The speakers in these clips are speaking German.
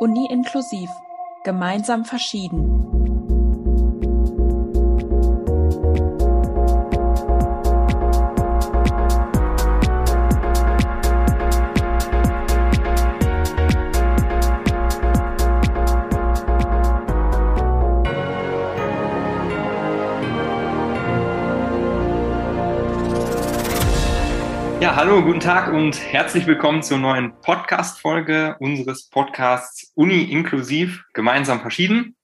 Uni inklusiv. Gemeinsam verschieden. Ja, hallo, guten Tag und herzlich willkommen zur neuen Podcast-Folge unseres Podcasts Uni inklusiv, gemeinsam verschieden.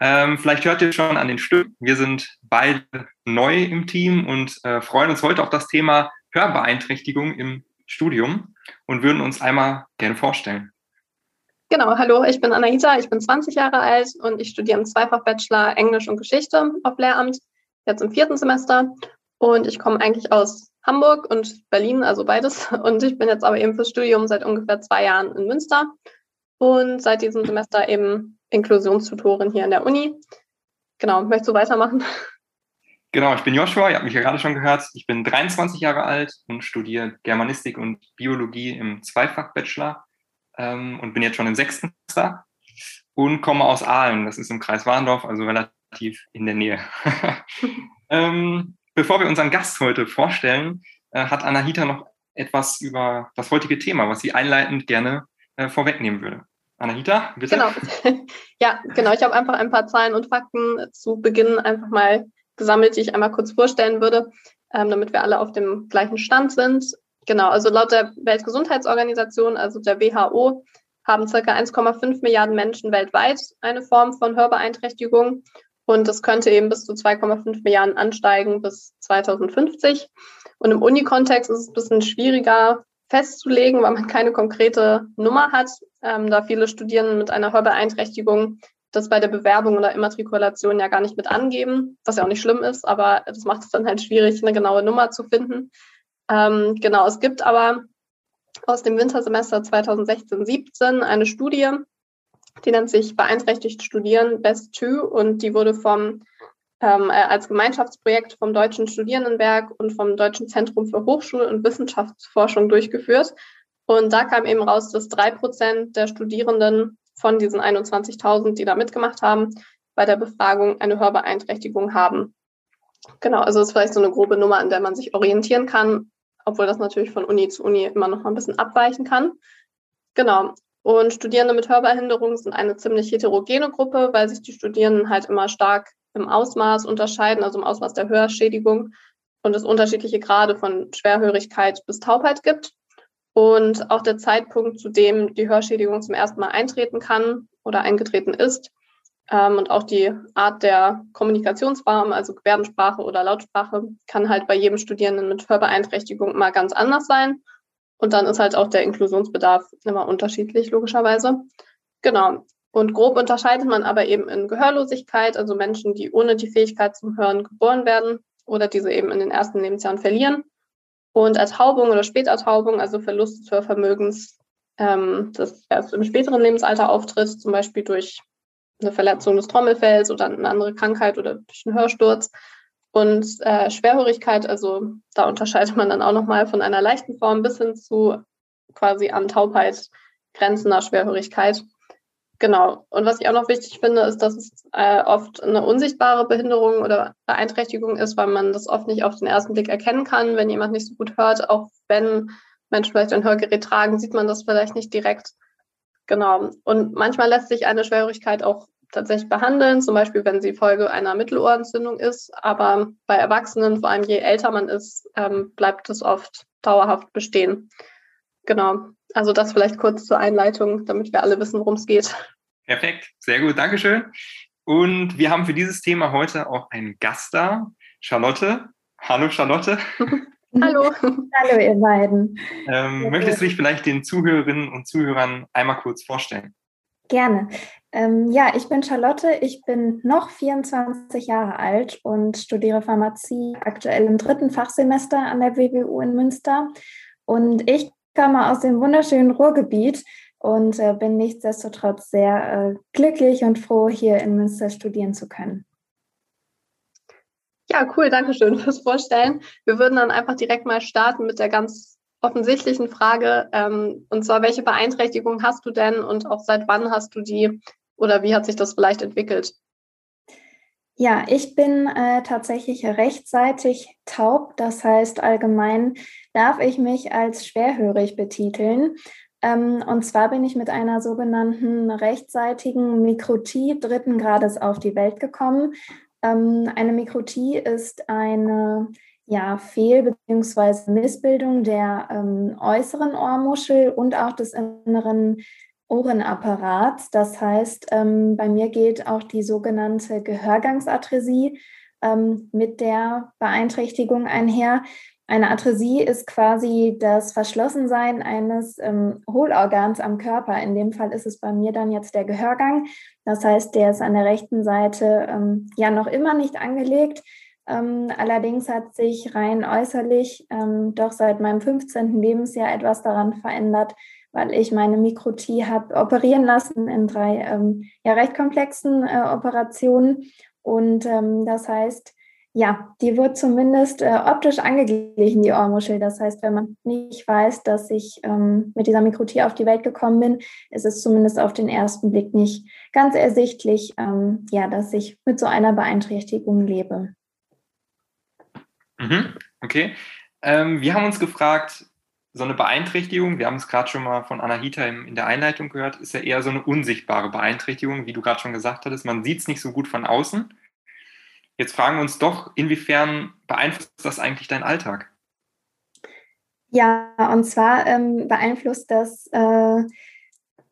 Ähm, vielleicht hört ihr schon an den Stimmen, wir sind beide neu im Team und äh, freuen uns heute auf das Thema Hörbeeinträchtigung im Studium und würden uns einmal gerne vorstellen. Genau, hallo, ich bin Anahita, ich bin 20 Jahre alt und ich studiere im Zweifach-Bachelor Englisch und Geschichte auf Lehramt, jetzt im vierten Semester. Und ich komme eigentlich aus Hamburg und Berlin, also beides. Und ich bin jetzt aber eben fürs Studium seit ungefähr zwei Jahren in Münster und seit diesem Semester eben Inklusionstutorin hier an der Uni. Genau, möchtest du weitermachen? Genau, ich bin Joshua, ihr habt mich ja gerade schon gehört. Ich bin 23 Jahre alt und studiere Germanistik und Biologie im Zweifach-Bachelor ähm, und bin jetzt schon im sechsten Semester und komme aus Aalen, das ist im Kreis Warndorf, also relativ in der Nähe. ähm, Bevor wir unseren Gast heute vorstellen, äh, hat Anahita noch etwas über das heutige Thema, was sie einleitend gerne äh, vorwegnehmen würde. Anahita, bitte. Genau. Ja, genau. Ich habe einfach ein paar Zahlen und Fakten zu Beginn einfach mal gesammelt, die ich einmal kurz vorstellen würde, ähm, damit wir alle auf dem gleichen Stand sind. Genau, also laut der Weltgesundheitsorganisation, also der WHO, haben circa 1,5 Milliarden Menschen weltweit eine Form von Hörbeeinträchtigung und das könnte eben bis zu 2,5 Milliarden ansteigen bis 2050. Und im Uni-Kontext ist es ein bisschen schwieriger festzulegen, weil man keine konkrete Nummer hat, ähm, da viele Studierende mit einer Hörbeeinträchtigung das bei der Bewerbung oder Immatrikulation ja gar nicht mit angeben, was ja auch nicht schlimm ist, aber das macht es dann halt schwierig, eine genaue Nummer zu finden. Ähm, genau, es gibt aber aus dem Wintersemester 2016-17 eine Studie, die nennt sich Beeinträchtigt Studieren Best 2 und die wurde vom, ähm, äh, als Gemeinschaftsprojekt vom Deutschen Studierendenwerk und vom Deutschen Zentrum für Hochschul- und Wissenschaftsforschung durchgeführt. Und da kam eben raus, dass drei Prozent der Studierenden von diesen 21.000, die da mitgemacht haben, bei der Befragung eine Hörbeeinträchtigung haben. Genau, also das ist vielleicht so eine grobe Nummer, an der man sich orientieren kann, obwohl das natürlich von Uni zu Uni immer noch mal ein bisschen abweichen kann. Genau. Und Studierende mit Hörbehinderung sind eine ziemlich heterogene Gruppe, weil sich die Studierenden halt immer stark im Ausmaß unterscheiden, also im Ausmaß der Hörschädigung und es unterschiedliche Grade von Schwerhörigkeit bis Taubheit gibt. Und auch der Zeitpunkt, zu dem die Hörschädigung zum ersten Mal eintreten kann oder eingetreten ist, ähm, und auch die Art der Kommunikationsform, also Gebärdensprache oder Lautsprache, kann halt bei jedem Studierenden mit Hörbeeinträchtigung mal ganz anders sein. Und dann ist halt auch der Inklusionsbedarf immer unterschiedlich, logischerweise. Genau. Und grob unterscheidet man aber eben in Gehörlosigkeit, also Menschen, die ohne die Fähigkeit zum Hören geboren werden oder diese eben in den ersten Lebensjahren verlieren. Und Ertaubung oder Spätertaubung, also Verlust des Hörvermögens, ähm, das erst im späteren Lebensalter auftritt, zum Beispiel durch eine Verletzung des Trommelfells oder eine andere Krankheit oder durch einen Hörsturz. Und äh, Schwerhörigkeit, also da unterscheidet man dann auch nochmal von einer leichten Form bis hin zu quasi an Taubheit grenzender Schwerhörigkeit. Genau. Und was ich auch noch wichtig finde, ist, dass es äh, oft eine unsichtbare Behinderung oder Beeinträchtigung ist, weil man das oft nicht auf den ersten Blick erkennen kann, wenn jemand nicht so gut hört. Auch wenn Menschen vielleicht ein Hörgerät tragen, sieht man das vielleicht nicht direkt. Genau. Und manchmal lässt sich eine Schwerhörigkeit auch tatsächlich behandeln, zum Beispiel wenn sie Folge einer Mittelohrentzündung ist. Aber bei Erwachsenen, vor allem je älter man ist, ähm, bleibt es oft dauerhaft bestehen. Genau. Also das vielleicht kurz zur Einleitung, damit wir alle wissen, worum es geht. Perfekt, sehr gut, Dankeschön. Und wir haben für dieses Thema heute auch einen Gast da, Charlotte. Hallo Charlotte. Hallo. Hallo ihr beiden. Ähm, möchtest du dich vielleicht den Zuhörerinnen und Zuhörern einmal kurz vorstellen? Gerne. Ähm, ja, ich bin Charlotte, ich bin noch 24 Jahre alt und studiere Pharmazie aktuell im dritten Fachsemester an der WWU in Münster. Und ich komme aus dem wunderschönen Ruhrgebiet und äh, bin nichtsdestotrotz sehr äh, glücklich und froh, hier in Münster studieren zu können. Ja, cool, danke schön fürs Vorstellen. Wir würden dann einfach direkt mal starten mit der ganz offensichtlichen Frage. Ähm, und zwar, welche Beeinträchtigung hast du denn und auch seit wann hast du die oder wie hat sich das vielleicht entwickelt? Ja, ich bin äh, tatsächlich rechtzeitig taub. Das heißt, allgemein darf ich mich als schwerhörig betiteln. Ähm, und zwar bin ich mit einer sogenannten rechtzeitigen Mikrotie dritten Grades auf die Welt gekommen. Ähm, eine Mikrotie ist eine ja, Fehl- bzw. Missbildung der ähm, äußeren Ohrmuschel und auch des inneren Ohrenapparats. Das heißt, ähm, bei mir geht auch die sogenannte Gehörgangsatresie ähm, mit der Beeinträchtigung einher. Eine Atresie ist quasi das Verschlossensein eines ähm, Hohlorgans am Körper. In dem Fall ist es bei mir dann jetzt der Gehörgang. Das heißt, der ist an der rechten Seite ähm, ja noch immer nicht angelegt. Ähm, allerdings hat sich rein äußerlich ähm, doch seit meinem 15. Lebensjahr etwas daran verändert, weil ich meine Mikrotie habe operieren lassen in drei ähm, ja, recht komplexen äh, Operationen. Und ähm, das heißt, ja, die wird zumindest äh, optisch angeglichen, die Ohrmuschel. Das heißt, wenn man nicht weiß, dass ich ähm, mit dieser Mikrotie auf die Welt gekommen bin, ist es zumindest auf den ersten Blick nicht ganz ersichtlich, ähm, ja, dass ich mit so einer Beeinträchtigung lebe. Mhm, okay. Ähm, wir haben uns gefragt, so eine Beeinträchtigung, wir haben es gerade schon mal von Anahita in der Einleitung gehört, ist ja eher so eine unsichtbare Beeinträchtigung, wie du gerade schon gesagt hattest. Man sieht es nicht so gut von außen. Jetzt fragen wir uns doch, inwiefern beeinflusst das eigentlich deinen Alltag? Ja, und zwar ähm, beeinflusst das äh,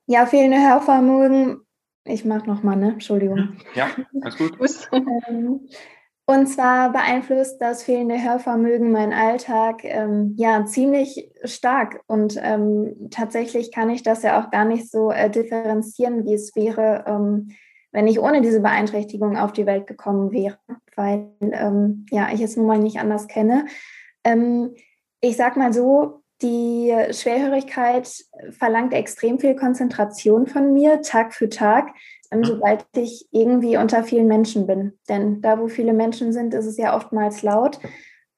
ja fehlende Hörvermögen. Ich mache nochmal, ne? Entschuldigung. Mhm. Ja, alles gut. ähm, und zwar beeinflusst das fehlende Hörvermögen meinen Alltag ähm, ja ziemlich stark. Und ähm, tatsächlich kann ich das ja auch gar nicht so äh, differenzieren, wie es wäre, ähm, wenn ich ohne diese Beeinträchtigung auf die Welt gekommen wäre, weil ähm, ja ich es nun mal nicht anders kenne. Ähm, ich sag mal so, die Schwerhörigkeit verlangt extrem viel Konzentration von mir, Tag für Tag. Mhm. sobald ich irgendwie unter vielen Menschen bin. Denn da, wo viele Menschen sind, ist es ja oftmals laut.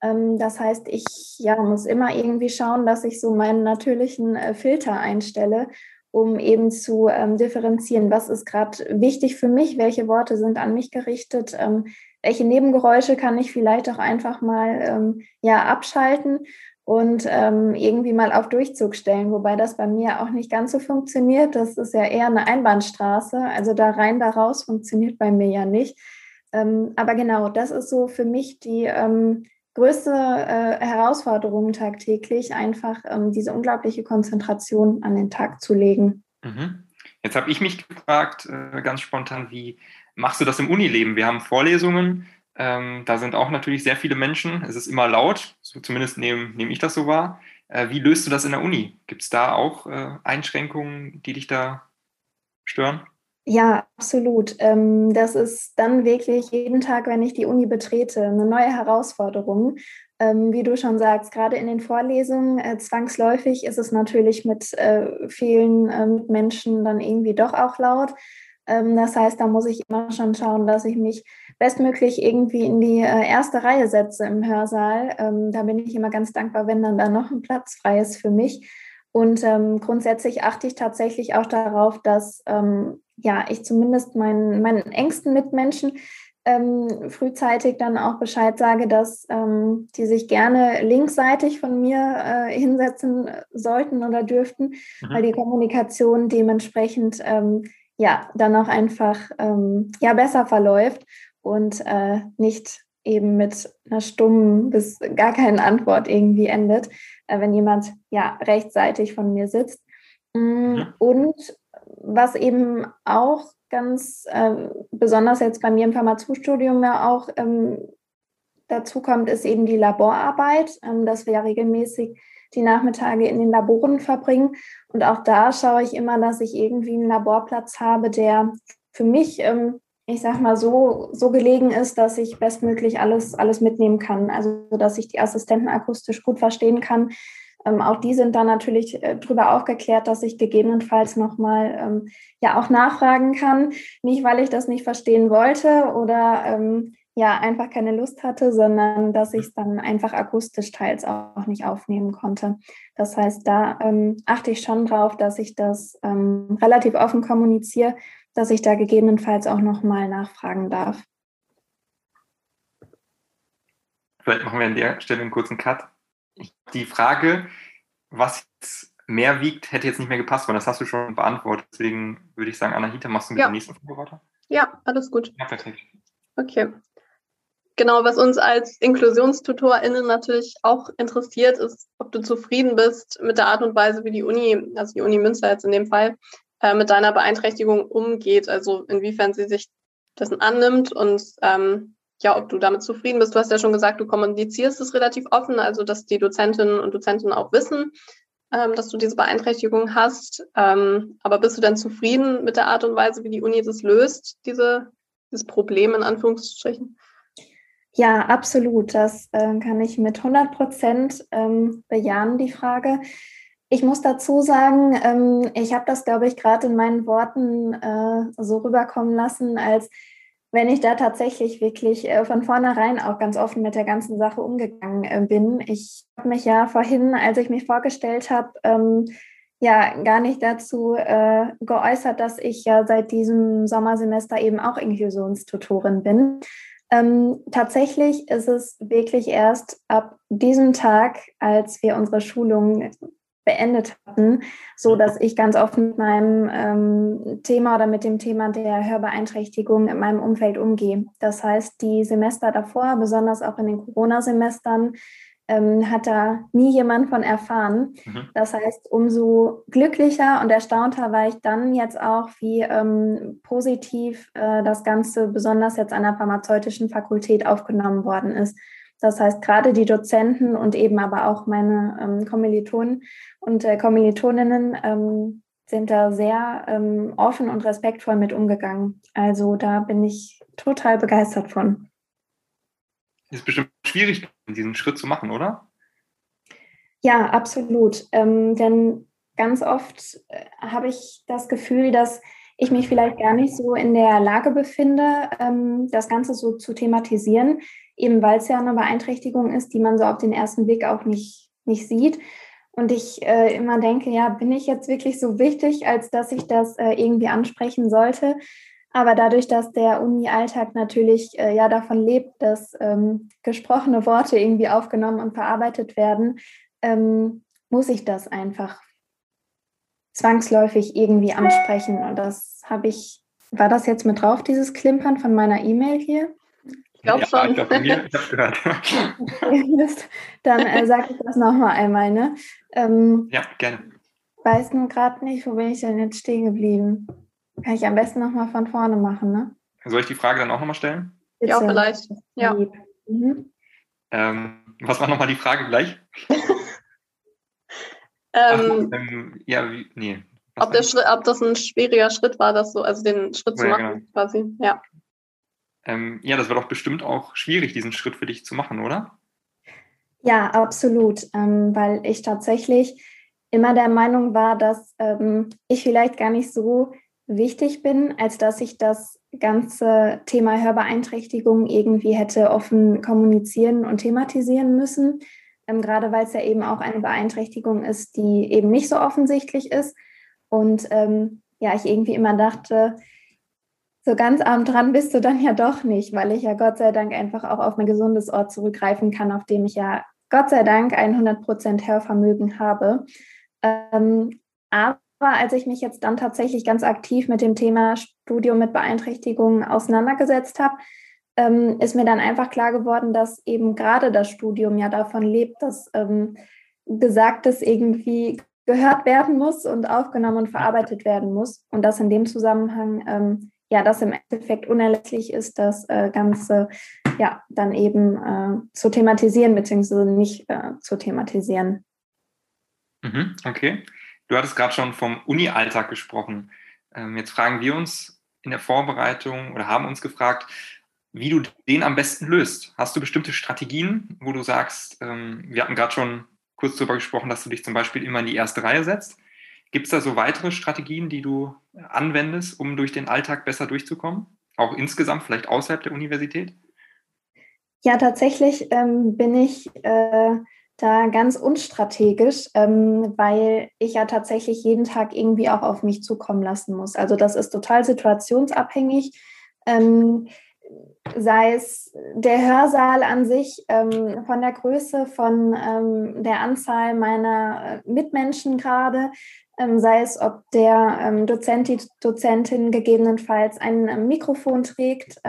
Ähm, das heißt, ich ja, muss immer irgendwie schauen, dass ich so meinen natürlichen äh, Filter einstelle, um eben zu ähm, differenzieren, was ist gerade wichtig für mich, welche Worte sind an mich gerichtet, ähm, welche Nebengeräusche kann ich vielleicht auch einfach mal ähm, ja, abschalten und ähm, irgendwie mal auf Durchzug stellen, wobei das bei mir auch nicht ganz so funktioniert. Das ist ja eher eine Einbahnstraße, also da rein, da raus funktioniert bei mir ja nicht. Ähm, aber genau, das ist so für mich die ähm, größte äh, Herausforderung tagtäglich, einfach ähm, diese unglaubliche Konzentration an den Tag zu legen. Mhm. Jetzt habe ich mich gefragt, äh, ganz spontan, wie machst du das im Unileben? Wir haben Vorlesungen, ähm, da sind auch natürlich sehr viele Menschen. Es ist immer laut, so zumindest nehme nehm ich das so wahr. Äh, wie löst du das in der Uni? Gibt es da auch äh, Einschränkungen, die dich da stören? Ja, absolut. Ähm, das ist dann wirklich jeden Tag, wenn ich die Uni betrete, eine neue Herausforderung. Ähm, wie du schon sagst, gerade in den Vorlesungen äh, zwangsläufig ist es natürlich mit äh, vielen äh, Menschen dann irgendwie doch auch laut. Ähm, das heißt, da muss ich immer schon schauen, dass ich mich bestmöglich irgendwie in die äh, erste Reihe setze im Hörsaal. Ähm, da bin ich immer ganz dankbar, wenn dann da noch ein Platz frei ist für mich. Und ähm, grundsätzlich achte ich tatsächlich auch darauf, dass ja, ich zumindest meinen, meinen engsten Mitmenschen frühzeitig dann auch Bescheid sage, dass die sich gerne linksseitig von mir äh, hinsetzen sollten oder dürften, mhm. weil die Kommunikation dementsprechend ja dann auch einfach ähm, ja besser verläuft und äh, nicht eben mit einer stummen bis gar keinen Antwort irgendwie endet, äh, wenn jemand ja rechtzeitig von mir sitzt. Mm, mhm. Und was eben auch ganz äh, besonders jetzt bei mir im Pharmaziestudium ja auch ähm, dazu kommt, ist eben die Laborarbeit, ähm, dass wir ja regelmäßig die Nachmittage in den Laboren verbringen. Und auch da schaue ich immer, dass ich irgendwie einen Laborplatz habe, der für mich ähm, ich sag mal, so, so gelegen ist, dass ich bestmöglich alles, alles mitnehmen kann. Also, dass ich die Assistenten akustisch gut verstehen kann. Ähm, auch die sind dann natürlich äh, darüber aufgeklärt, dass ich gegebenenfalls nochmal ähm, ja auch nachfragen kann. Nicht, weil ich das nicht verstehen wollte oder ähm, ja einfach keine Lust hatte, sondern dass ich es dann einfach akustisch teils auch nicht aufnehmen konnte. Das heißt, da ähm, achte ich schon drauf, dass ich das ähm, relativ offen kommuniziere, dass ich da gegebenenfalls auch nochmal nachfragen darf. Vielleicht machen wir an der Stelle einen kurzen Cut. Die Frage, was jetzt mehr wiegt, hätte jetzt nicht mehr gepasst, weil das hast du schon beantwortet. Deswegen würde ich sagen, Anahita, machst du mit ja. der nächsten Frage weiter? Ja, alles gut. Ja, perfekt. Okay. Genau, was uns als InklusionstutorInnen natürlich auch interessiert, ist, ob du zufrieden bist mit der Art und Weise, wie die Uni, also die Uni Münster jetzt in dem Fall, äh, mit deiner Beeinträchtigung umgeht. Also inwiefern sie sich dessen annimmt und ähm, ja, ob du damit zufrieden bist. Du hast ja schon gesagt, du kommunizierst es relativ offen, also dass die Dozentinnen und Dozenten auch wissen, ähm, dass du diese Beeinträchtigung hast. Ähm, aber bist du denn zufrieden mit der Art und Weise, wie die Uni das löst, diese, dieses Problem in Anführungsstrichen? Ja, absolut. Das äh, kann ich mit 100 Prozent ähm, bejahen, die Frage. Ich muss dazu sagen, ähm, ich habe das, glaube ich, gerade in meinen Worten äh, so rüberkommen lassen, als wenn ich da tatsächlich wirklich äh, von vornherein auch ganz offen mit der ganzen Sache umgegangen äh, bin. Ich habe mich ja vorhin, als ich mich vorgestellt habe, ähm, ja gar nicht dazu äh, geäußert, dass ich ja seit diesem Sommersemester eben auch Inklusionstutorin bin. Ähm, tatsächlich ist es wirklich erst ab diesem Tag, als wir unsere Schulung beendet hatten, so dass ich ganz offen mit meinem ähm, Thema oder mit dem Thema der Hörbeeinträchtigung in meinem Umfeld umgehe. Das heißt, die Semester davor, besonders auch in den Corona-Semestern, ähm, hat da nie jemand von erfahren. Mhm. Das heißt, umso glücklicher und erstaunter war ich dann jetzt auch, wie ähm, positiv äh, das Ganze besonders jetzt an der pharmazeutischen Fakultät aufgenommen worden ist. Das heißt, gerade die Dozenten und eben aber auch meine ähm, Kommilitonen und äh, Kommilitoninnen ähm, sind da sehr ähm, offen und respektvoll mit umgegangen. Also da bin ich total begeistert von. Ist bestimmt schwierig, diesen Schritt zu machen, oder? Ja, absolut. Ähm, denn ganz oft äh, habe ich das Gefühl, dass ich mich vielleicht gar nicht so in der Lage befinde, ähm, das Ganze so zu thematisieren, eben weil es ja eine Beeinträchtigung ist, die man so auf den ersten Blick auch nicht, nicht sieht. Und ich äh, immer denke, ja, bin ich jetzt wirklich so wichtig, als dass ich das äh, irgendwie ansprechen sollte? Aber dadurch, dass der Uni-Alltag natürlich äh, ja davon lebt, dass ähm, gesprochene Worte irgendwie aufgenommen und verarbeitet werden, ähm, muss ich das einfach zwangsläufig irgendwie ansprechen. Und das habe ich, war das jetzt mit drauf, dieses Klimpern von meiner E-Mail hier? Ich glaube ja, schon. Ich glaube, ich habe gehört. Dann äh, sage ich das nochmal einmal. Ne? Ähm, ja, gerne. Weiß nur gerade nicht, wo bin ich denn jetzt stehen geblieben? Kann ich am besten nochmal von vorne machen, ne? Soll ich die Frage dann auch nochmal stellen? Bitte. Ja, vielleicht. Ja. Mhm. Ähm, was war nochmal die Frage gleich? Ähm, Ach, ähm, ja, wie, nee. Ob, der Schritt, ob das ein schwieriger Schritt war, das so, also den Schritt zu ja, machen, genau. quasi. Ja. Ähm, ja, das war doch bestimmt auch schwierig, diesen Schritt für dich zu machen, oder? Ja, absolut, ähm, weil ich tatsächlich immer der Meinung war, dass ähm, ich vielleicht gar nicht so wichtig bin, als dass ich das ganze Thema Hörbeeinträchtigung irgendwie hätte offen kommunizieren und thematisieren müssen ähm, gerade weil es ja eben auch eine Beeinträchtigung ist, die eben nicht so offensichtlich ist. Und ähm, ja, ich irgendwie immer dachte, so ganz arm dran bist du dann ja doch nicht, weil ich ja Gott sei Dank einfach auch auf ein gesundes Ort zurückgreifen kann, auf dem ich ja Gott sei Dank 100% Hörvermögen habe. Ähm, aber als ich mich jetzt dann tatsächlich ganz aktiv mit dem Thema Studium mit Beeinträchtigungen auseinandergesetzt habe, ähm, ist mir dann einfach klar geworden, dass eben gerade das Studium ja davon lebt, dass ähm, Gesagtes irgendwie gehört werden muss und aufgenommen und verarbeitet werden muss. Und dass in dem Zusammenhang ähm, ja das im Endeffekt unerlässlich ist, das äh, Ganze ja dann eben äh, zu thematisieren, beziehungsweise nicht äh, zu thematisieren. Mhm, okay. Du hattest gerade schon vom Uni-Alltag gesprochen. Ähm, jetzt fragen wir uns in der Vorbereitung oder haben uns gefragt, wie du den am besten löst. Hast du bestimmte Strategien, wo du sagst, ähm, wir hatten gerade schon kurz darüber gesprochen, dass du dich zum Beispiel immer in die erste Reihe setzt. Gibt es da so weitere Strategien, die du anwendest, um durch den Alltag besser durchzukommen? Auch insgesamt, vielleicht außerhalb der Universität? Ja, tatsächlich ähm, bin ich äh, da ganz unstrategisch, ähm, weil ich ja tatsächlich jeden Tag irgendwie auch auf mich zukommen lassen muss. Also das ist total situationsabhängig. Ähm, sei es der Hörsaal an sich, ähm, von der Größe, von ähm, der Anzahl meiner äh, Mitmenschen gerade, ähm, sei es, ob der ähm, Dozent, die Dozentin gegebenenfalls ein Mikrofon trägt.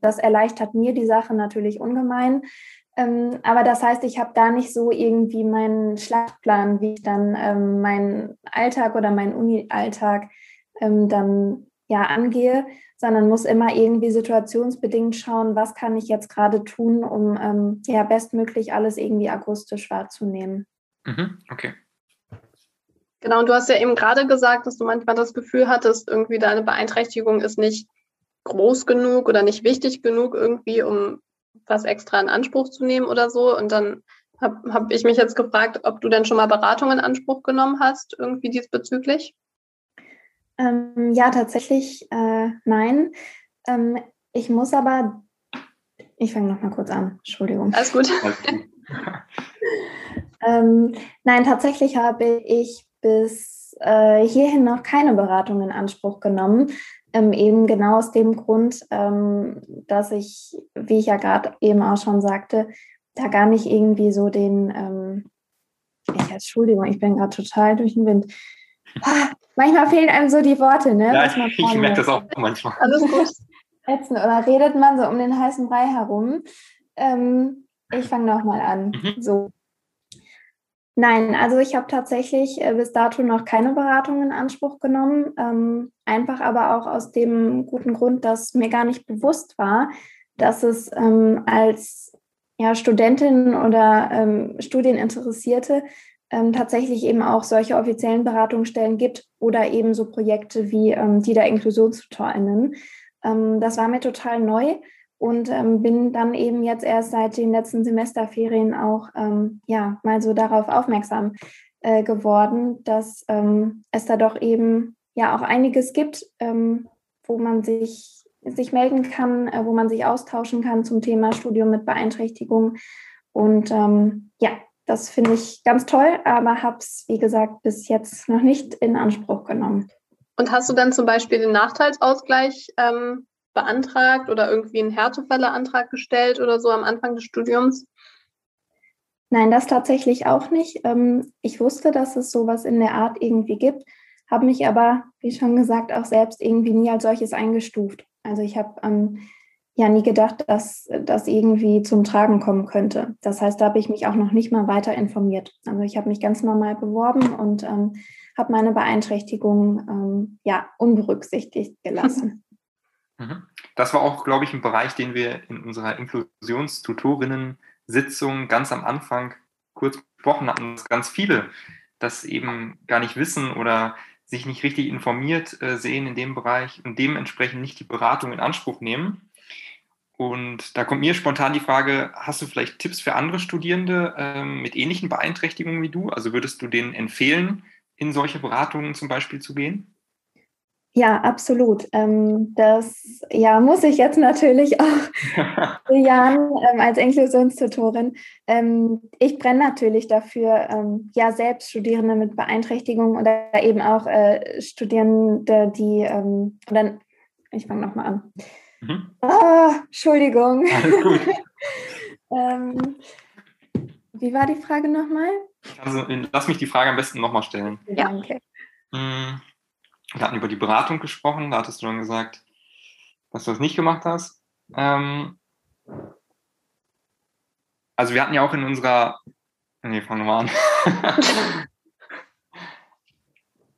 Das erleichtert mir die Sache natürlich ungemein. Ähm, aber das heißt, ich habe da nicht so irgendwie meinen Schlachtplan, wie ich dann ähm, meinen Alltag oder meinen Uni-Alltag dann ja angehe, sondern muss immer irgendwie situationsbedingt schauen, was kann ich jetzt gerade tun, um ja bestmöglich alles irgendwie akustisch wahrzunehmen. Mhm, okay. Genau, und du hast ja eben gerade gesagt, dass du manchmal das Gefühl hattest, irgendwie deine Beeinträchtigung ist nicht groß genug oder nicht wichtig genug irgendwie, um was extra in Anspruch zu nehmen oder so. Und dann habe hab ich mich jetzt gefragt, ob du denn schon mal Beratung in Anspruch genommen hast, irgendwie diesbezüglich? Ähm, ja, tatsächlich äh, nein. Ähm, ich muss aber, ich fange noch mal kurz an, Entschuldigung. Alles gut. ähm, nein, tatsächlich habe ich bis äh, hierhin noch keine Beratung in Anspruch genommen. Ähm, eben genau aus dem Grund, ähm, dass ich, wie ich ja gerade eben auch schon sagte, da gar nicht irgendwie so den, ähm, ich, Entschuldigung, ich bin gerade total durch den Wind. Ah, manchmal fehlen einem so die Worte, ne? Ja, ich, ich merke das auch manchmal. Alles gut. Ätzend. Oder redet man so um den heißen Brei herum. Ähm, ich fange nochmal an. Mhm. So. Nein, also ich habe tatsächlich äh, bis dato noch keine Beratung in Anspruch genommen. Ähm, einfach aber auch aus dem guten Grund, dass mir gar nicht bewusst war, dass es ähm, als ja, Studentin oder ähm, Studieninteressierte ähm, tatsächlich eben auch solche offiziellen Beratungsstellen gibt oder eben so Projekte wie ähm, die der InklusionstutorInnen. Ähm, das war mir total neu und ähm, bin dann eben jetzt erst seit den letzten Semesterferien auch ja mal so darauf aufmerksam äh, geworden, dass es da doch eben ja auch einiges gibt, ähm, wo man sich sich melden kann, äh, wo man sich austauschen kann zum Thema Studium mit Beeinträchtigung und ähm, ja, das finde ich ganz toll, aber habe es, wie gesagt, bis jetzt noch nicht in Anspruch genommen. Und hast du dann zum Beispiel den Nachteilsausgleich ähm, beantragt oder irgendwie einen Härtefälleantrag gestellt oder so am Anfang des Studiums? Nein, das tatsächlich auch nicht. Ähm, ich wusste, dass es sowas in der Art irgendwie gibt, habe mich aber, wie schon gesagt, auch selbst irgendwie nie als solches eingestuft. Also ich habe ähm, ja nie gedacht, dass das irgendwie zum Tragen kommen könnte. Das heißt, da habe ich mich auch noch nicht mal weiter informiert. Also ich habe mich ganz normal beworben und ähm, habe meine Beeinträchtigung ähm, ja unberücksichtigt gelassen. Mhm. Das war auch, glaube ich, ein Bereich, den wir in unserer Inklusionstutorinnen-Sitzung ganz am Anfang kurz besprochen hatten, dass ganz viele das eben gar nicht wissen oder sich nicht richtig informiert äh, sehen in dem Bereich und dementsprechend nicht die Beratung in Anspruch nehmen. Und da kommt mir spontan die Frage, hast du vielleicht Tipps für andere Studierende ähm, mit ähnlichen Beeinträchtigungen wie du? Also würdest du denen empfehlen, in solche Beratungen zum Beispiel zu gehen? Ja, absolut. Ähm, das ja, muss ich jetzt natürlich auch bejahen ähm, als Inklusionstutorin. Ähm, ich brenne natürlich dafür, ja, selbst Studierende mit Beeinträchtigungen oder eben auch äh, Studierende, die, oder ich fange nochmal an. Mhm. Ah, Entschuldigung. wie war die Frage nochmal? Also, lass mich die Frage am besten nochmal stellen. Ja, okay. Mhm wir hatten über die Beratung gesprochen, da hattest du dann gesagt, dass du das nicht gemacht hast. Ähm, also wir hatten ja auch in unserer, nee, fangen wir an.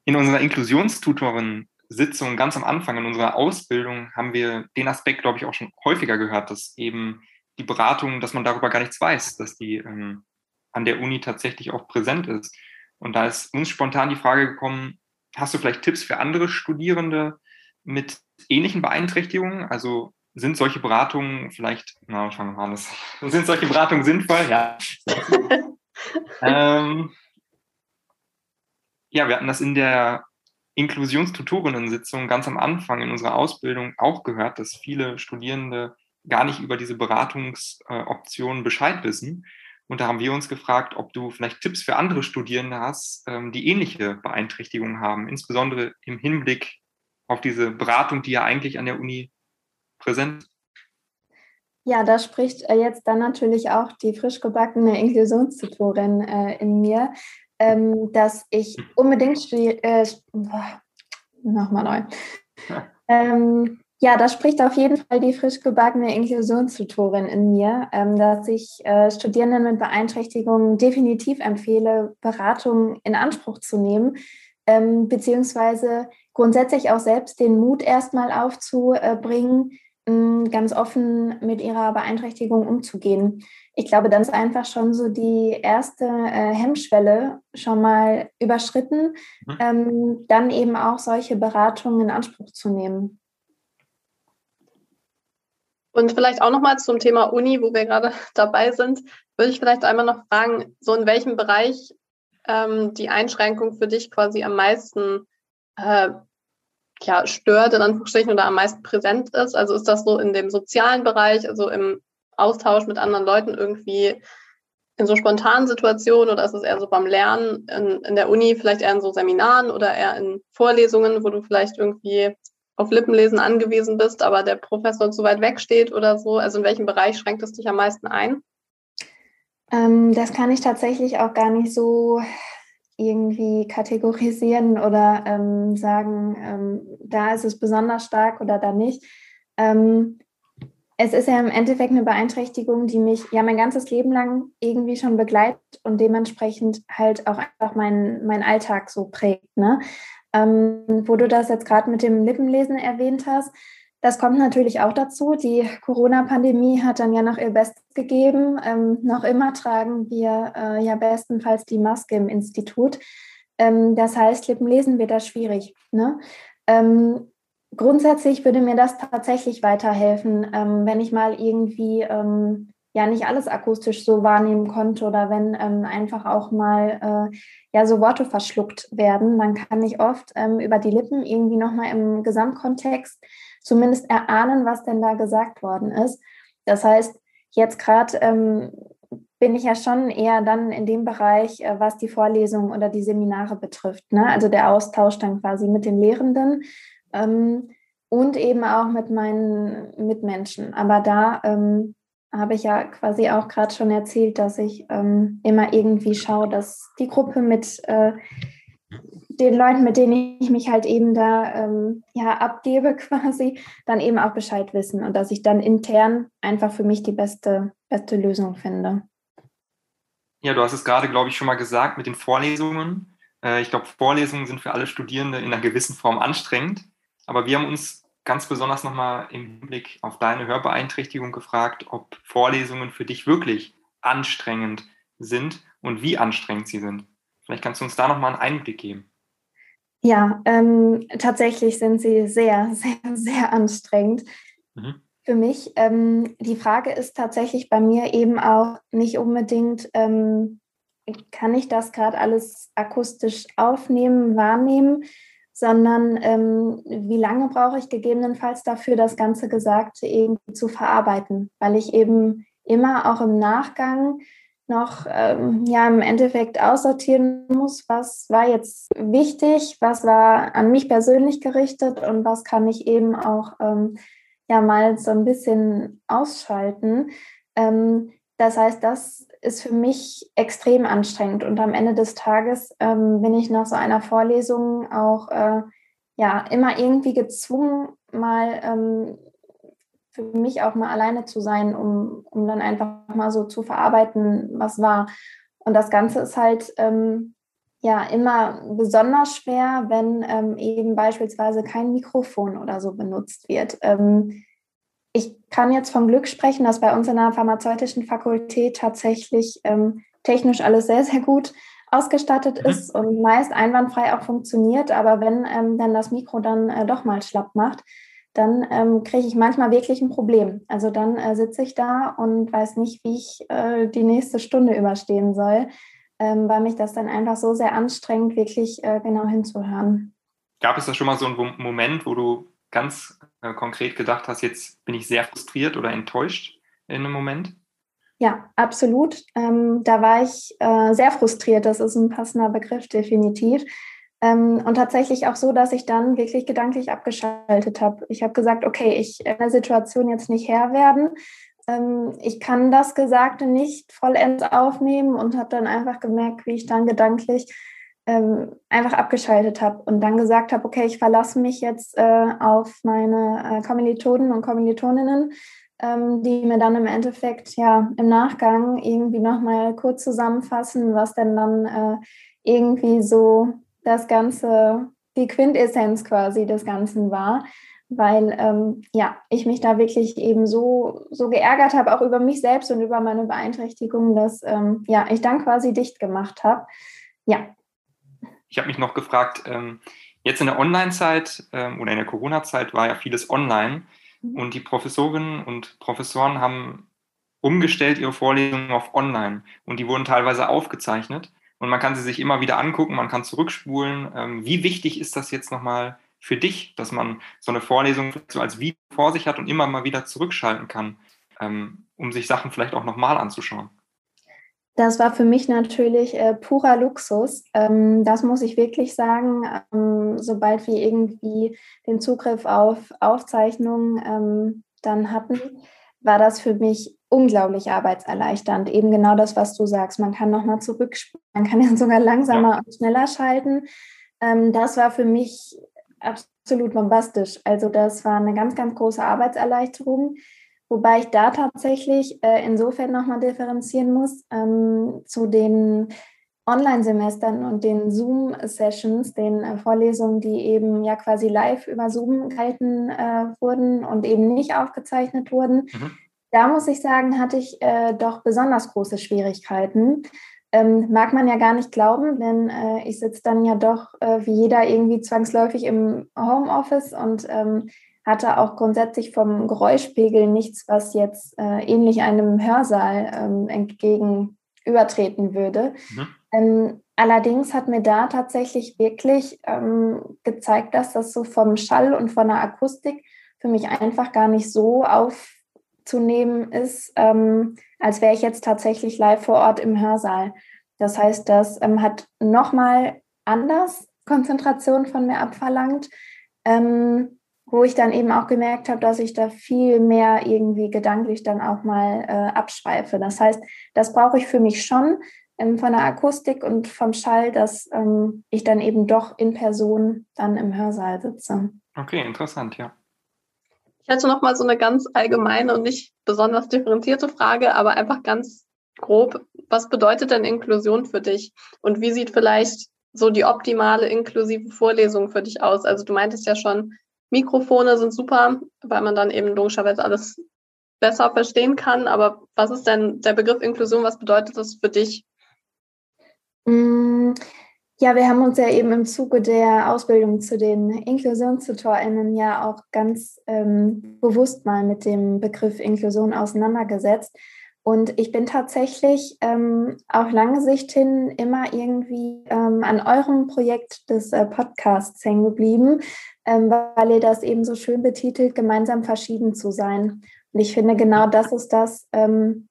in unserer Inklusionstutorin-Sitzung ganz am Anfang in unserer Ausbildung haben wir den Aspekt, glaube ich, auch schon häufiger gehört, dass eben die Beratung, dass man darüber gar nichts weiß, dass die ähm, an der Uni tatsächlich auch präsent ist. Und da ist uns spontan die Frage gekommen, hast du vielleicht Tipps für andere Studierende mit ähnlichen Beeinträchtigungen? Also sind solche Beratungen vielleicht, na, ich fange mal an, sind solche Beratungen sinnvoll? Ja. ähm, ja, wir hatten das in der Inklusionstutorinnen-Sitzung ganz am Anfang in unserer Ausbildung auch gehört, dass viele Studierende gar nicht über diese Beratungsoptionen Bescheid wissen. Und da haben wir uns gefragt, ob du vielleicht Tipps für andere Studierende hast, ähm, die ähnliche Beeinträchtigungen haben, insbesondere im Hinblick auf diese Beratung, die ja eigentlich an der Uni präsent ist. Ja, da spricht äh, jetzt dann natürlich auch die frisch gebackene Inklusionstutorin äh, in mir, ähm, dass ich hm. unbedingt äh, nochmal neu. Ja. Ja, da spricht auf jeden Fall die frisch gebackene Inklusionstutorin in mir, ähm, dass ich äh, Studierenden mit Beeinträchtigungen definitiv empfehle, Beratung in Anspruch zu nehmen, ähm, beziehungsweise grundsätzlich auch selbst den Mut erstmal aufzubringen, ähm, ganz offen mit ihrer Beeinträchtigung umzugehen. Ich glaube, dann ist einfach schon so die erste äh, Hemmschwelle schon mal überschritten, mhm. ähm, dann eben auch solche Beratungen in Anspruch zu nehmen. Und vielleicht auch nochmal zum Thema Uni, wo wir gerade dabei sind, würde ich vielleicht einmal noch fragen, so in welchem Bereich ähm, die Einschränkung für dich quasi am meisten äh, ja, stört, in Anführungsstrichen, oder am meisten präsent ist. Also ist das so in dem sozialen Bereich, also im Austausch mit anderen Leuten irgendwie in so spontanen Situationen oder ist es eher so beim Lernen in, in der Uni, vielleicht eher in so Seminaren oder eher in Vorlesungen, wo du vielleicht irgendwie auf Lippenlesen angewiesen bist, aber der Professor zu weit weg steht oder so? Also in welchem Bereich schränkt es dich am meisten ein? Ähm, das kann ich tatsächlich auch gar nicht so irgendwie kategorisieren oder ähm, sagen, ähm, da ist es besonders stark oder da nicht. Ähm, es ist ja im Endeffekt eine Beeinträchtigung, die mich ja mein ganzes Leben lang irgendwie schon begleitet und dementsprechend halt auch einfach meinen mein Alltag so prägt. Ne? Ähm, wo du das jetzt gerade mit dem Lippenlesen erwähnt hast, das kommt natürlich auch dazu. Die Corona-Pandemie hat dann ja noch ihr Bestes gegeben. Ähm, noch immer tragen wir äh, ja bestenfalls die Maske im Institut. Ähm, das heißt, Lippenlesen wird da schwierig. Ne? Ähm, grundsätzlich würde mir das tatsächlich weiterhelfen, ähm, wenn ich mal irgendwie ähm, ja nicht alles akustisch so wahrnehmen konnte oder wenn ähm, einfach auch mal äh, ja so Worte verschluckt werden, dann kann ich oft ähm, über die Lippen irgendwie nochmal im Gesamtkontext zumindest erahnen, was denn da gesagt worden ist. Das heißt, jetzt gerade ähm, bin ich ja schon eher dann in dem Bereich, äh, was die Vorlesungen oder die Seminare betrifft. Ne? Also der Austausch dann quasi mit den Lehrenden ähm, und eben auch mit meinen Mitmenschen. Aber da ähm, habe ich ja quasi auch gerade schon erzählt, dass ich ähm, immer irgendwie schaue, dass die Gruppe mit äh, den Leuten, mit denen ich mich halt eben da ähm, ja abgebe quasi, dann eben auch Bescheid wissen und dass ich dann intern einfach für mich die beste, beste Lösung finde. Ja, du hast es gerade, glaube ich, schon mal gesagt mit den Vorlesungen. Äh, ich glaube, Vorlesungen sind für alle Studierende in einer gewissen Form anstrengend. Aber wir haben uns ganz besonders nochmal im Hinblick auf deine Hörbeeinträchtigung gefragt, ob Vorlesungen für dich wirklich anstrengend sind und wie anstrengend sie sind. Vielleicht kannst du uns da nochmal einen Einblick geben. Ja, ähm, tatsächlich sind sie sehr, sehr, sehr anstrengend. Mhm. Für mich, ähm, die Frage ist tatsächlich bei mir eben auch nicht unbedingt, ähm, kann ich das gerade alles akustisch aufnehmen, wahrnehmen, sondern ähm, wie lange brauche ich gegebenenfalls dafür, das ganze Gesagte irgendwie zu verarbeiten, weil ich eben immer auch im Nachgang noch ähm, ja im Endeffekt aussortieren muss, was war jetzt wichtig, was war an mich persönlich gerichtet und was kann ich eben auch ähm, ja mal so ein bisschen ausschalten. Ähm, das heißt, das ist für mich extrem anstrengend. Und am Ende des Tages ähm, bin ich nach so einer Vorlesung auch äh, ja immer irgendwie gezwungen, mal ähm, für mich auch mal alleine zu sein, um, um dann einfach mal so zu verarbeiten, was war. Und das Ganze ist halt ähm, ja immer besonders schwer, wenn ähm, eben beispielsweise kein Mikrofon oder so benutzt wird. Ähm, ich kann jetzt vom Glück sprechen, dass bei uns in der pharmazeutischen Fakultät tatsächlich ähm, technisch alles sehr, sehr gut ausgestattet mhm. ist und meist einwandfrei auch funktioniert. Aber wenn ähm, dann das Mikro dann äh, doch mal schlapp macht, dann ähm, kriege ich manchmal wirklich ein Problem. Also dann äh, sitze ich da und weiß nicht, wie ich äh, die nächste Stunde überstehen soll, ähm, weil mich das dann einfach so sehr anstrengt, wirklich äh, genau hinzuhören. Gab es da schon mal so einen Moment, wo du ganz äh, konkret gedacht hast, jetzt bin ich sehr frustriert oder enttäuscht in einem Moment? Ja, absolut. Ähm, da war ich äh, sehr frustriert. Das ist ein passender Begriff, definitiv. Ähm, und tatsächlich auch so, dass ich dann wirklich gedanklich abgeschaltet habe. Ich habe gesagt, okay, ich in der Situation jetzt nicht Herr werden. Ähm, ich kann das Gesagte nicht vollends aufnehmen und habe dann einfach gemerkt, wie ich dann gedanklich ähm, einfach abgeschaltet habe und dann gesagt habe, okay, ich verlasse mich jetzt äh, auf meine äh, Kommilitonen und Kommilitoninnen, ähm, die mir dann im Endeffekt ja im Nachgang irgendwie nochmal kurz zusammenfassen, was denn dann äh, irgendwie so das Ganze, die Quintessenz quasi des Ganzen war weil ähm, ja, ich mich da wirklich eben so, so geärgert habe, auch über mich selbst und über meine Beeinträchtigung, dass ähm, ja, ich dann quasi dicht gemacht habe. Ja, ich habe mich noch gefragt, ähm, jetzt in der Online-Zeit ähm, oder in der Corona-Zeit war ja vieles online mhm. und die Professorinnen und Professoren haben umgestellt ihre Vorlesungen auf online und die wurden teilweise aufgezeichnet und man kann sie sich immer wieder angucken, man kann zurückspulen. Ähm, wie wichtig ist das jetzt nochmal für dich, dass man so eine Vorlesung so als Video vor sich hat und immer mal wieder zurückschalten kann, ähm, um sich Sachen vielleicht auch nochmal anzuschauen? Das war für mich natürlich äh, purer Luxus. Ähm, das muss ich wirklich sagen. Ähm, sobald wir irgendwie den Zugriff auf Aufzeichnungen ähm, dann hatten, war das für mich unglaublich arbeitserleichternd. Eben genau das, was du sagst. Man kann nochmal zurückspielen, man kann ja sogar langsamer ja. und schneller schalten. Ähm, das war für mich absolut bombastisch. Also das war eine ganz, ganz große Arbeitserleichterung. Wobei ich da tatsächlich äh, insofern nochmal differenzieren muss ähm, zu den Online-Semestern und den Zoom-Sessions, den äh, Vorlesungen, die eben ja quasi live über Zoom gehalten äh, wurden und eben nicht aufgezeichnet wurden. Mhm. Da muss ich sagen, hatte ich äh, doch besonders große Schwierigkeiten. Ähm, mag man ja gar nicht glauben, denn äh, ich sitze dann ja doch äh, wie jeder irgendwie zwangsläufig im Homeoffice und ähm, hatte auch grundsätzlich vom Geräuschpegel nichts, was jetzt äh, ähnlich einem Hörsaal ähm, entgegen übertreten würde. Mhm. Ähm, allerdings hat mir da tatsächlich wirklich ähm, gezeigt, dass das so vom Schall und von der Akustik für mich einfach gar nicht so aufzunehmen ist, ähm, als wäre ich jetzt tatsächlich live vor Ort im Hörsaal. Das heißt, das ähm, hat nochmal anders Konzentration von mir abverlangt. Ähm, wo ich dann eben auch gemerkt habe, dass ich da viel mehr irgendwie gedanklich dann auch mal äh, abschweife. Das heißt, das brauche ich für mich schon ähm, von der Akustik und vom Schall, dass ähm, ich dann eben doch in Person dann im Hörsaal sitze. Okay, interessant, ja. Ich hätte noch mal so eine ganz allgemeine und nicht besonders differenzierte Frage, aber einfach ganz grob. Was bedeutet denn Inklusion für dich? Und wie sieht vielleicht so die optimale inklusive Vorlesung für dich aus? Also du meintest ja schon, Mikrofone sind super, weil man dann eben logischerweise alles besser verstehen kann. Aber was ist denn der Begriff Inklusion? Was bedeutet das für dich? Mm, ja, wir haben uns ja eben im Zuge der Ausbildung zu den InklusionstutorInnen ja auch ganz ähm, bewusst mal mit dem Begriff Inklusion auseinandergesetzt. Und ich bin tatsächlich ähm, auf lange Sicht hin immer irgendwie ähm, an eurem Projekt des äh, Podcasts hängen geblieben, weil ihr das eben so schön betitelt, gemeinsam verschieden zu sein. Und ich finde, genau das ist das, ähm,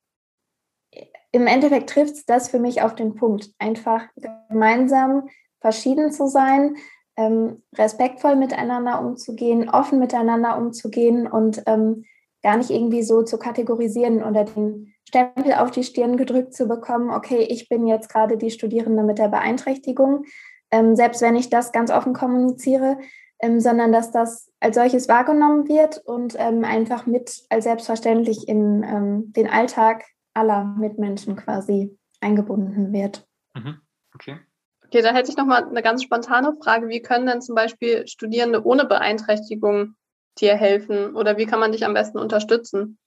im Endeffekt trifft es das für mich auf den Punkt. Einfach gemeinsam verschieden zu sein, ähm, respektvoll miteinander umzugehen, offen miteinander umzugehen und ähm, gar nicht irgendwie so zu kategorisieren oder den Stempel auf die Stirn gedrückt zu bekommen, okay, ich bin jetzt gerade die Studierende mit der Beeinträchtigung, ähm, selbst wenn ich das ganz offen kommuniziere, ähm, sondern dass das als solches wahrgenommen wird und ähm, einfach mit als selbstverständlich in ähm, den Alltag aller Mitmenschen quasi eingebunden wird. Mhm. Okay. Okay, da hätte ich noch mal eine ganz spontane Frage. Wie können denn zum Beispiel Studierende ohne Beeinträchtigung dir helfen oder wie kann man dich am besten unterstützen?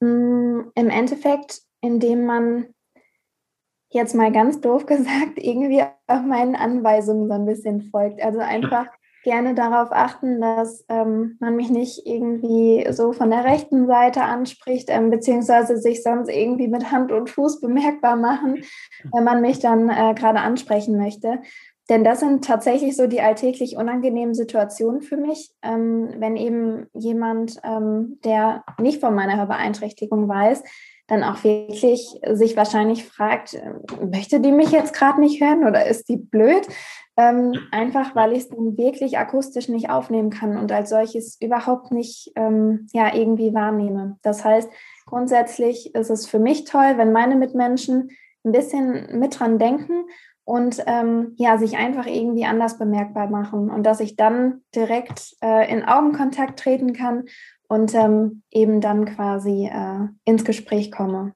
Mm, Im Endeffekt, indem man jetzt mal ganz doof gesagt, irgendwie auch meinen Anweisungen so ein bisschen folgt. Also einfach gerne darauf achten, dass ähm, man mich nicht irgendwie so von der rechten Seite anspricht, ähm, beziehungsweise sich sonst irgendwie mit Hand und Fuß bemerkbar machen, wenn man mich dann äh, gerade ansprechen möchte. denn das sind tatsächlich so die alltäglich unangenehmen Situationen für mich, ähm, wenn eben jemand, ähm, der nicht von meiner Hörbeeinträchtigung weiß, dann auch wirklich sich wahrscheinlich fragt, äh, möchte die mich jetzt gerade nicht hören oder ist die blöd? Ähm, einfach weil ich es dann wirklich akustisch nicht aufnehmen kann und als solches überhaupt nicht ähm, ja, irgendwie wahrnehme. Das heißt, grundsätzlich ist es für mich toll, wenn meine Mitmenschen ein bisschen mit dran denken und ähm, ja, sich einfach irgendwie anders bemerkbar machen und dass ich dann direkt äh, in Augenkontakt treten kann und ähm, eben dann quasi äh, ins Gespräch komme.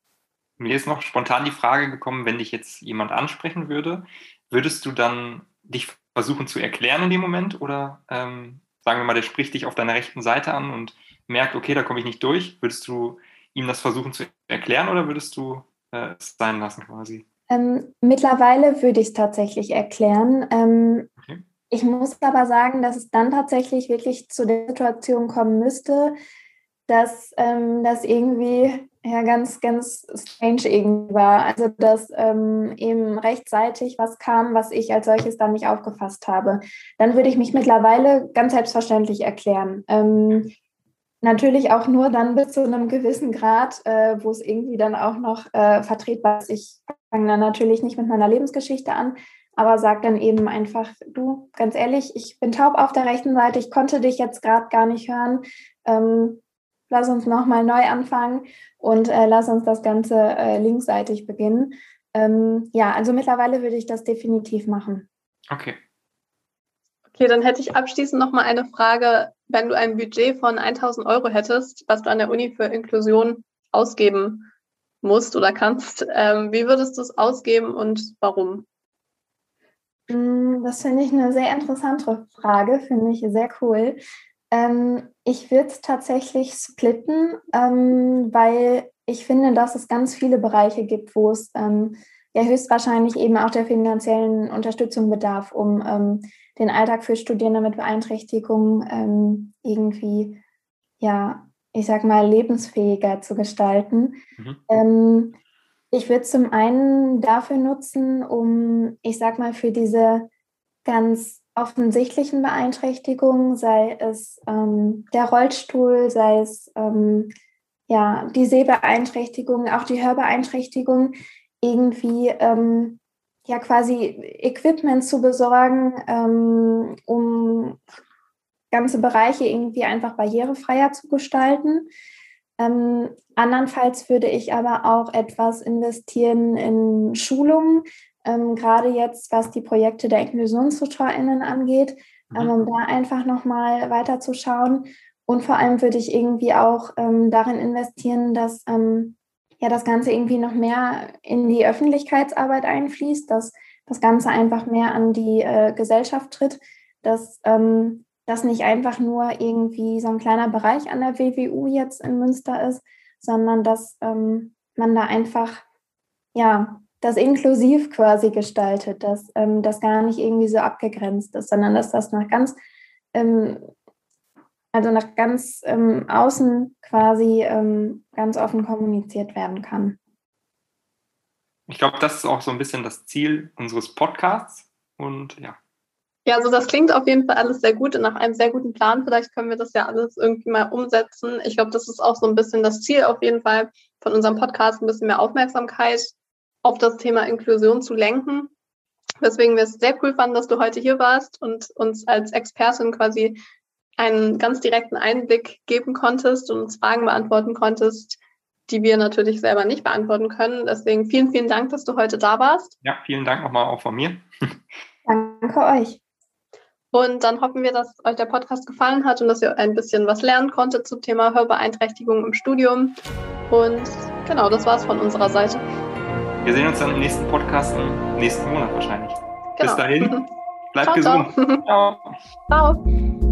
Mir ist noch spontan die Frage gekommen, wenn dich jetzt jemand ansprechen würde, würdest du dann dich versuchen zu erklären in dem Moment oder ähm, sagen wir mal, der spricht dich auf deiner rechten Seite an und merkt, okay, da komme ich nicht durch, würdest du ihm das versuchen zu erklären oder würdest du äh, es sein lassen quasi? Ähm, mittlerweile würde ich es tatsächlich erklären. Ähm, okay. Ich muss aber sagen, dass es dann tatsächlich wirklich zu der Situation kommen müsste, dass ähm, das irgendwie ja ganz, ganz strange irgendwie war. Also dass ähm, eben rechtzeitig was kam, was ich als solches dann nicht aufgefasst habe. Dann würde ich mich mittlerweile ganz selbstverständlich erklären. Ähm, Natürlich auch nur dann bis zu einem gewissen Grad, äh, wo es irgendwie dann auch noch äh, vertretbar ist. Ich fange dann natürlich nicht mit meiner Lebensgeschichte an, aber sage dann eben einfach, du, ganz ehrlich, ich bin taub auf der rechten Seite, ich konnte dich jetzt gerade gar nicht hören. Ähm, lass uns nochmal neu anfangen und äh, lass uns das Ganze äh, linksseitig beginnen. Ähm, ja, also mittlerweile würde ich das definitiv machen. Okay. Okay, dann hätte ich abschließend noch mal eine Frage. Wenn du ein Budget von 1000 Euro hättest, was du an der Uni für Inklusion ausgeben musst oder kannst, ähm, wie würdest du es ausgeben und warum? Mm, das finde ich eine sehr interessante Frage, finde ich sehr cool. Ähm, ich würde es tatsächlich splitten, ähm, weil ich finde, dass es ganz viele Bereiche gibt, wo es ähm, ja höchstwahrscheinlich eben auch der finanziellen Unterstützung bedarf, um ähm, den Alltag für Studierende mit Beeinträchtigung ähm, irgendwie, ja, ich sag mal, lebensfähiger zu gestalten. Mhm. Ich würde zum einen dafür nutzen, um, ich sag mal, für diese ganz offensichtlichen Beeinträchtigungen, sei es ähm, der Rollstuhl, sei es ähm, ja, die Sehbeeinträchtigung, auch die Hörbeeinträchtigung, irgendwie ähm, ja quasi Equipment zu besorgen, ähm, um ganze Bereiche irgendwie einfach barrierefreier zu gestalten. Ähm, andernfalls würde ich aber auch etwas investieren in Schulungen, ähm, gerade jetzt, was die Projekte der InklusionstutorInnen angeht, mhm. ähm, um da einfach nochmal weiter zu schauen. Und vor allem würde ich irgendwie auch ähm, darin investieren, dass ähm, ja das Ganze irgendwie noch mehr in die Öffentlichkeitsarbeit einfließt, dass das Ganze einfach mehr an die äh, Gesellschaft tritt, dass ähm, das nicht einfach nur irgendwie so ein kleiner Bereich an der WWU jetzt in Münster ist, sondern dass ähm, man da einfach ja das inklusiv quasi gestaltet, dass ähm, das gar nicht irgendwie so abgegrenzt ist, sondern dass das nach ganz ähm, also nach ganz ähm, außen quasi ähm, ganz offen kommuniziert werden kann. Ich glaube, das ist auch so ein bisschen das Ziel unseres Podcasts und ja. Ja, also das klingt auf jeden Fall alles sehr gut und nach einem sehr guten Plan. Vielleicht können wir das ja alles irgendwie mal umsetzen. Ich glaube, das ist auch so ein bisschen das Ziel auf jeden Fall von unserem Podcast, ein bisschen mehr Aufmerksamkeit auf das Thema Inklusion zu lenken. Deswegen wir es sehr cool fanden, dass du heute hier warst und uns als Expertin quasi einen ganz direkten Einblick geben konntest und uns Fragen beantworten konntest, die wir natürlich selber nicht beantworten können. Deswegen vielen, vielen Dank, dass du heute da warst. Ja, vielen Dank nochmal auch von mir. Danke euch. Und dann hoffen wir, dass euch der Podcast gefallen hat und dass ihr ein bisschen was lernen konntet zum Thema Hörbeeinträchtigung im Studium. Und genau, das war's von unserer Seite. Wir sehen uns dann im nächsten Podcast im nächsten Monat wahrscheinlich. Genau. Bis dahin, bleibt ciao, gesund. Ciao. ciao.